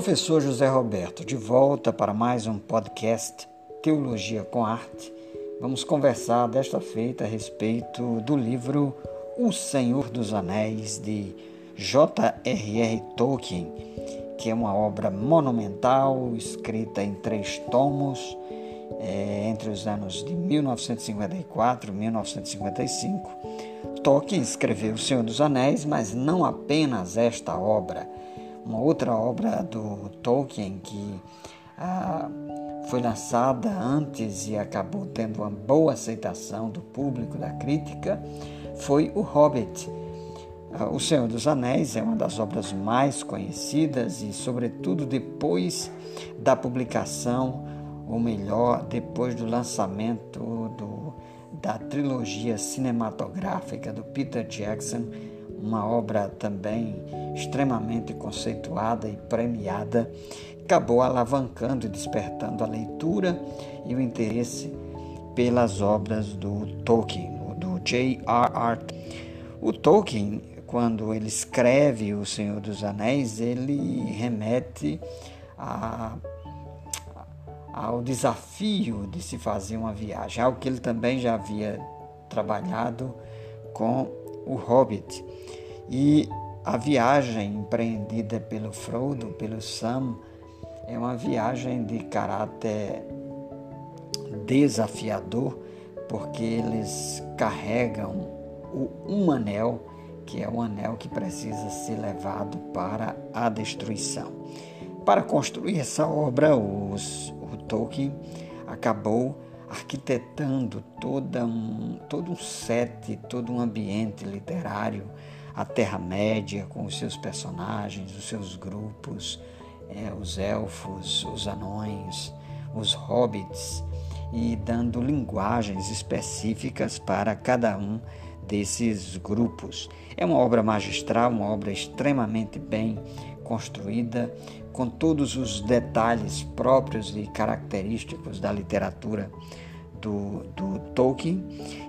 Professor José Roberto, de volta para mais um podcast Teologia com Arte. Vamos conversar desta feita a respeito do livro O Senhor dos Anéis de J.R.R. Tolkien, que é uma obra monumental escrita em três tomos é, entre os anos de 1954 e 1955. Tolkien escreveu O Senhor dos Anéis, mas não apenas esta obra uma outra obra do Tolkien que ah, foi lançada antes e acabou tendo uma boa aceitação do público, da crítica, foi O Hobbit. Ah, o Senhor dos Anéis é uma das obras mais conhecidas e, sobretudo, depois da publicação, ou melhor, depois do lançamento do, da trilogia cinematográfica do Peter Jackson, uma obra também extremamente conceituada e premiada, acabou alavancando e despertando a leitura e o interesse pelas obras do Tolkien, do J.R.R. O Tolkien, quando ele escreve O Senhor dos Anéis, ele remete a, ao desafio de se fazer uma viagem, algo que ele também já havia trabalhado com o Hobbit. E a viagem empreendida pelo Frodo, pelo Sam, é uma viagem de caráter desafiador, porque eles carregam o um anel, que é o anel que precisa ser levado para a destruição. Para construir essa obra, os, o Tolkien acabou arquitetando toda um, todo um set, todo um ambiente literário a Terra-média com os seus personagens, os seus grupos, é, os elfos, os anões, os hobbits, e dando linguagens específicas para cada um desses grupos. É uma obra magistral, uma obra extremamente bem construída, com todos os detalhes próprios e característicos da literatura do, do Tolkien.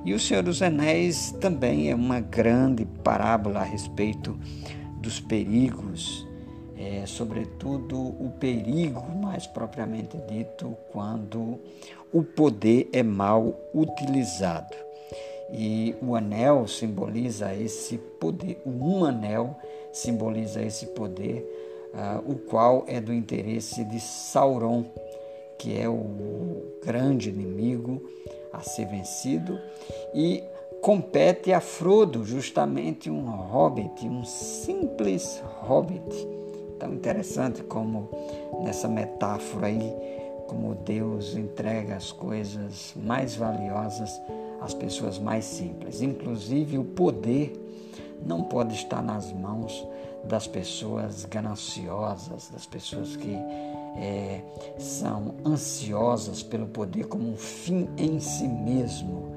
E O Senhor dos Anéis também é uma grande parábola a respeito dos perigos, é, sobretudo o perigo mais propriamente dito quando o poder é mal utilizado. E o anel simboliza esse poder, um anel simboliza esse poder, uh, o qual é do interesse de Sauron, que é o grande inimigo a ser vencido, e compete a Frodo, justamente um hobbit, um simples hobbit. Tão interessante como nessa metáfora aí, como Deus entrega as coisas mais valiosas às pessoas mais simples. Inclusive o poder não pode estar nas mãos das pessoas gananciosas, das pessoas que é, são ansiosas pelo poder como um fim em si mesmo.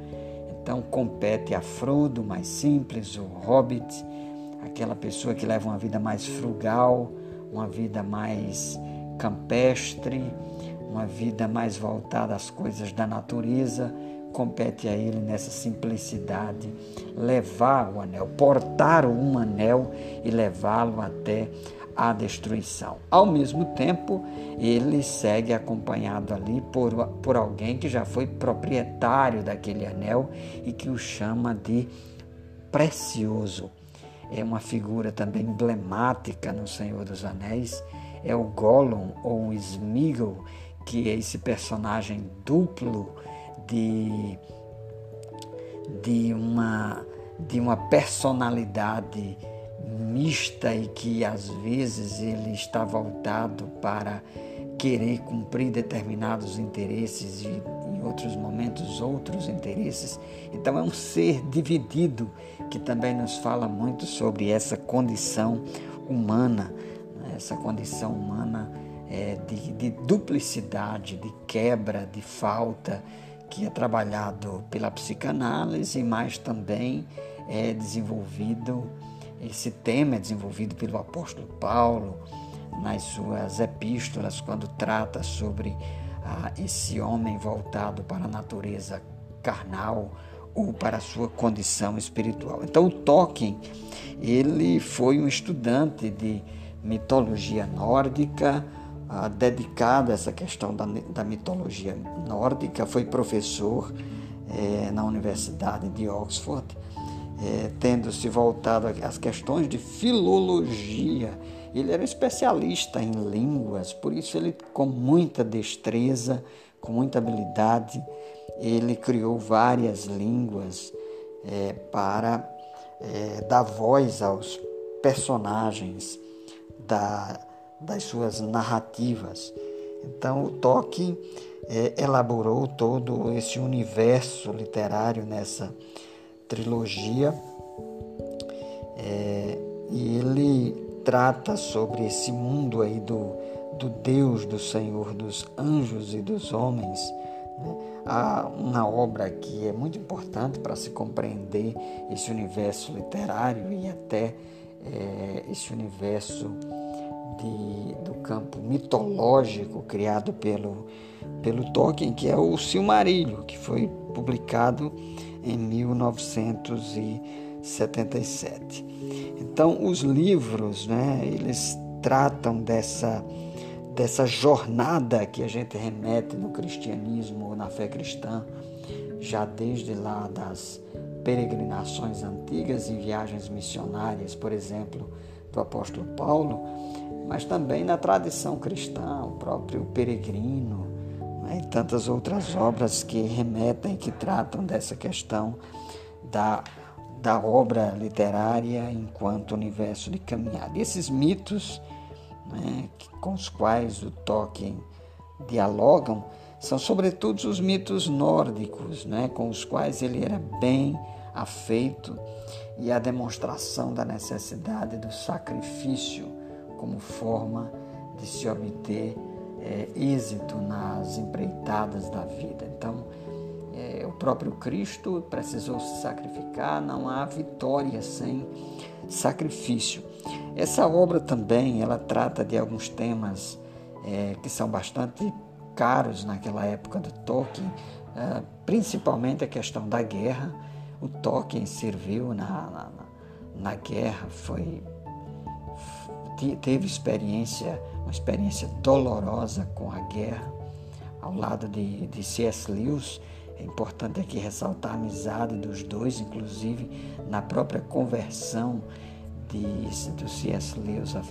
Então compete a Frodo, mais simples, o Hobbit, aquela pessoa que leva uma vida mais frugal, uma vida mais campestre, uma vida mais voltada às coisas da natureza, compete a ele nessa simplicidade levar o anel, portar um anel e levá-lo até a destruição. Ao mesmo tempo, ele segue acompanhado ali por, por alguém que já foi proprietário daquele anel e que o chama de precioso. É uma figura também emblemática no Senhor dos Anéis. É o Gollum ou o Smeagol, que é esse personagem duplo de, de, uma, de uma personalidade mista e que às vezes ele está voltado para querer cumprir determinados interesses e em outros momentos outros interesses. Então é um ser dividido que também nos fala muito sobre essa condição humana, né? essa condição humana é, de, de duplicidade, de quebra, de falta, que é trabalhado pela psicanálise, mas também é desenvolvido esse tema é desenvolvido pelo apóstolo Paulo nas suas epístolas, quando trata sobre ah, esse homem voltado para a natureza carnal ou para a sua condição espiritual. Então, o Tolkien, ele foi um estudante de mitologia nórdica, ah, dedicado a essa questão da, da mitologia nórdica, foi professor eh, na Universidade de Oxford, eh, tendo se voltado às questões de filologia. Ele era especialista em línguas, por isso ele, com muita destreza, com muita habilidade, ele criou várias línguas é, para é, dar voz aos personagens da, das suas narrativas. Então, o Tolkien é, elaborou todo esse universo literário nessa trilogia é, e ele trata sobre esse mundo aí do, do Deus, do Senhor, dos anjos e dos homens. Né? Há uma obra que é muito importante para se compreender esse universo literário e até é, esse universo de, do campo mitológico criado pelo, pelo Tolkien, que é o Silmarillion, que foi publicado em 1977. Então, os livros, né, eles tratam dessa dessa jornada que a gente remete no cristianismo ou na fé cristã, já desde lá das peregrinações antigas e viagens missionárias, por exemplo, do apóstolo Paulo, mas também na tradição cristã, o próprio Peregrino e tantas outras obras que remetem, que tratam dessa questão da, da obra literária enquanto universo de caminhada. E esses mitos né, com os quais o Tolkien dialogam são sobretudo os mitos nórdicos, né, com os quais ele era bem afeito e a demonstração da necessidade do sacrifício como forma de se obter é, êxito nas empreitadas da vida. Então, é, o próprio Cristo precisou se sacrificar, não há vitória sem sacrifício. Essa obra também ela trata de alguns temas é, que são bastante caros naquela época do Tolkien, é, principalmente a questão da guerra. O Tolkien serviu na, na, na guerra, foi teve experiência, uma experiência dolorosa com a guerra, ao lado de, de C.S. Lewis. É importante aqui ressaltar a amizade dos dois, inclusive na própria conversão de, do C.S. Lewis, a,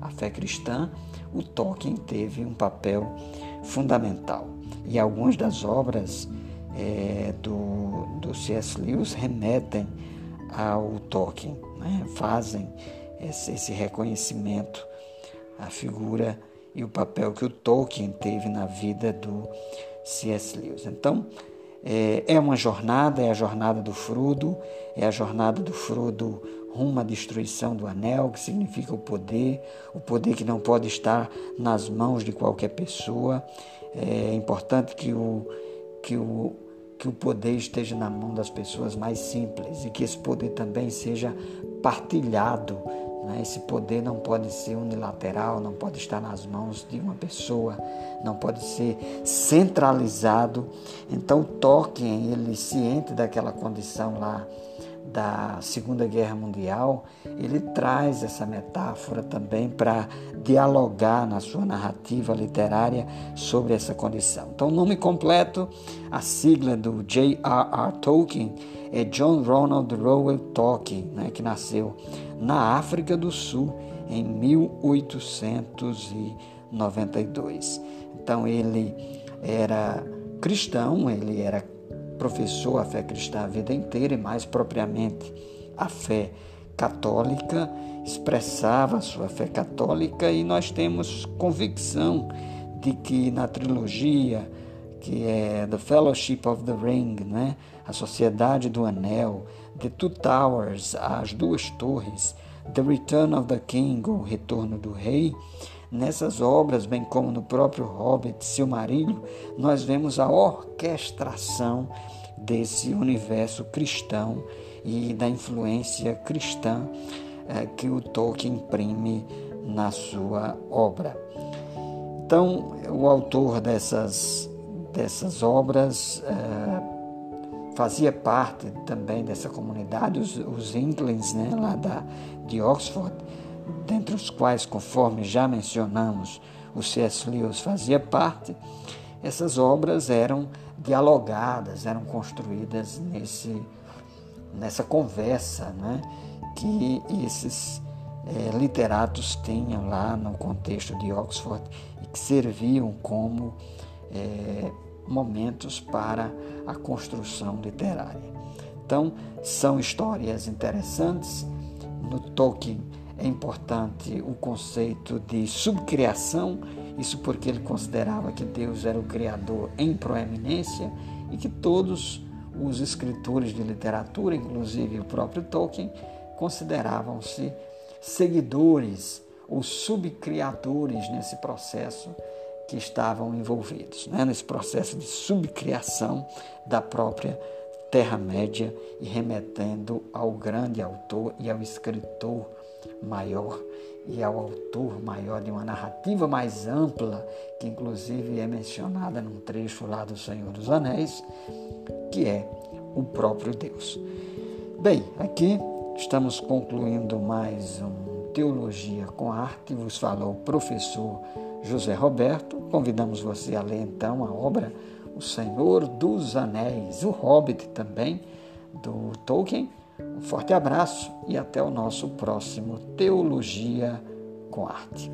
a fé cristã, o Tolkien teve um papel fundamental. E algumas das obras é, do, do C.S. Lewis remetem ao Tolkien, né? fazem esse, esse reconhecimento, a figura e o papel que o Tolkien teve na vida do C.S. Lewis. Então, é, é uma jornada, é a jornada do Frudo, é a jornada do Frudo rumo à destruição do anel, que significa o poder, o poder que não pode estar nas mãos de qualquer pessoa. É importante que o, que o, que o poder esteja na mão das pessoas mais simples e que esse poder também seja partilhado. Né? Esse poder não pode ser unilateral, não pode estar nas mãos de uma pessoa, não pode ser centralizado. Então, Tolkien, ele ciente daquela condição lá da Segunda Guerra Mundial, ele traz essa metáfora também para dialogar na sua narrativa literária sobre essa condição. Então, o nome completo, a sigla do J.R.R. Tolkien é John Ronald Reuel Tolkien, né, que nasceu na África do Sul em 1892. Então, ele era cristão, ele era professou a fé cristã a vida inteira e, mais propriamente, a fé católica, expressava sua fé católica e nós temos convicção de que na trilogia, que é The Fellowship of the Ring, né? a Sociedade do Anel, The Two Towers, as Duas Torres, The Return of the King, o Retorno do Rei, Nessas obras, bem como no próprio Hobbit, Silmarillion, nós vemos a orquestração desse universo cristão e da influência cristã eh, que o Tolkien imprime na sua obra. Então, o autor dessas, dessas obras eh, fazia parte também dessa comunidade, os, os Inklings, né, lá da, de Oxford, dentre os quais, conforme já mencionamos, o C.S. Lewis fazia parte, essas obras eram dialogadas, eram construídas nesse, nessa conversa né, que esses é, literatos tinham lá no contexto de Oxford e que serviam como é, momentos para a construção literária. Então, são histórias interessantes. No Tolkien é importante o conceito de subcriação, isso porque ele considerava que Deus era o criador em proeminência e que todos os escritores de literatura, inclusive o próprio Tolkien, consideravam-se seguidores ou subcriadores nesse processo que estavam envolvidos, né? nesse processo de subcriação da própria Terra-média e remetendo ao grande autor e ao escritor maior e ao autor maior de uma narrativa mais ampla, que inclusive é mencionada num trecho lá do Senhor dos Anéis, que é o próprio Deus. Bem, aqui estamos concluindo mais um Teologia com Arte, vos falou o professor José Roberto. Convidamos você a ler então a obra O Senhor dos Anéis, o Hobbit também, do Tolkien. Um forte abraço e até o nosso próximo Teologia com Arte.